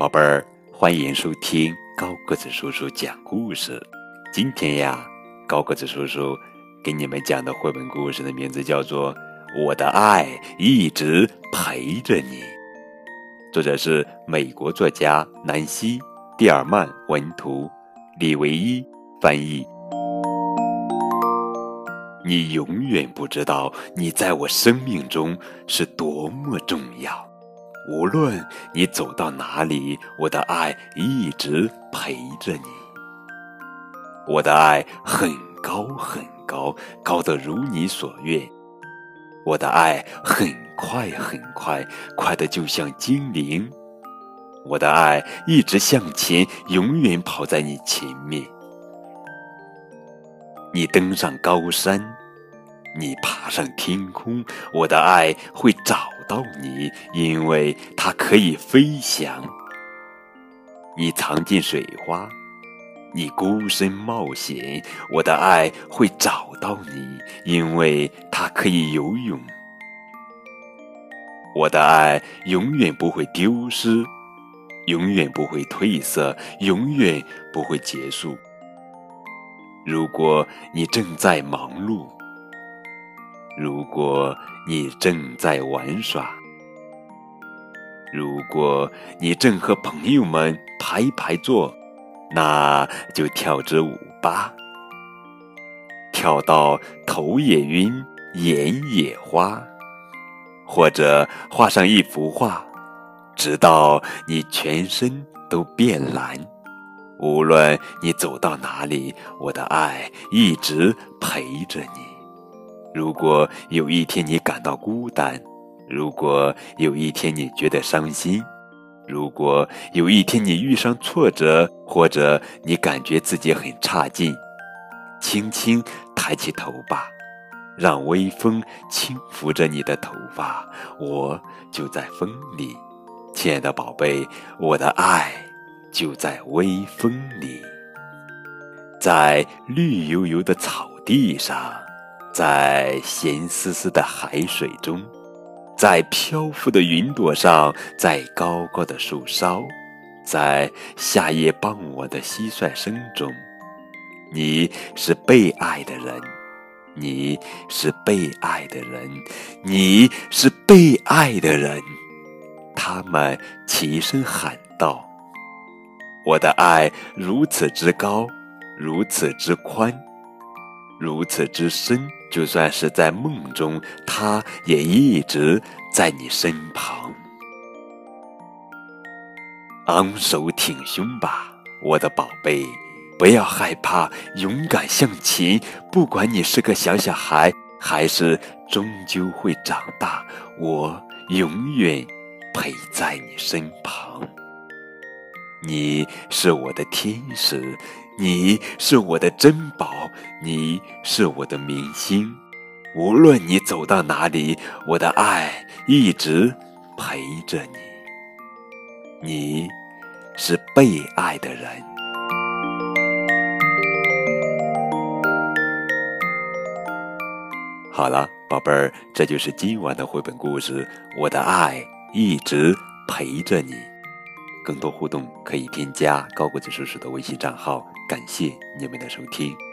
宝贝儿，欢迎收听高个子叔叔讲故事。今天呀，高个子叔叔给你们讲的绘本故事的名字叫做《我的爱一直陪着你》，作者是美国作家南希·蒂尔曼文图，李维一翻译。你永远不知道你在我生命中是多么重要。无论你走到哪里，我的爱一直陪着你。我的爱很高很高，高得如你所愿。我的爱很快很快，快得就像精灵。我的爱一直向前，永远跑在你前面。你登上高山，你爬上天空，我的爱会找到你，因为它可以飞翔。你藏进水花，你孤身冒险，我的爱会找到你，因为它可以游泳。我的爱永远不会丢失，永远不会褪色，永远不会结束。如果你正在忙碌，如果你正在玩耍，如果你正和朋友们排排坐，那就跳支舞吧，跳到头也晕，眼也花，或者画上一幅画，直到你全身都变蓝。无论你走到哪里，我的爱一直陪着你。如果有一天你感到孤单，如果有一天你觉得伤心，如果有一天你遇上挫折，或者你感觉自己很差劲，轻轻抬起头吧，让微风轻拂着你的头发，我就在风里，亲爱的宝贝，我的爱。就在微风里，在绿油油的草地上，在咸丝丝的海水中，在漂浮的云朵上，在高高的树梢，在夏夜傍晚的蟋蟀声中，你是被爱的人，你是被爱的人，你是被爱的人。他们齐声喊道。我的爱如此之高，如此之宽，如此之深。就算是在梦中，他也一直在你身旁。昂首挺胸吧，我的宝贝，不要害怕，勇敢向前。不管你是个小小孩，还是终究会长大，我永远陪在你身旁。你是我的天使，你是我的珍宝，你是我的明星。无论你走到哪里，我的爱一直陪着你。你是被爱的人。好了，宝贝儿，这就是今晚的绘本故事。我的爱一直陪着你。更多互动可以添加高国子叔叔的微信账号。感谢你们的收听。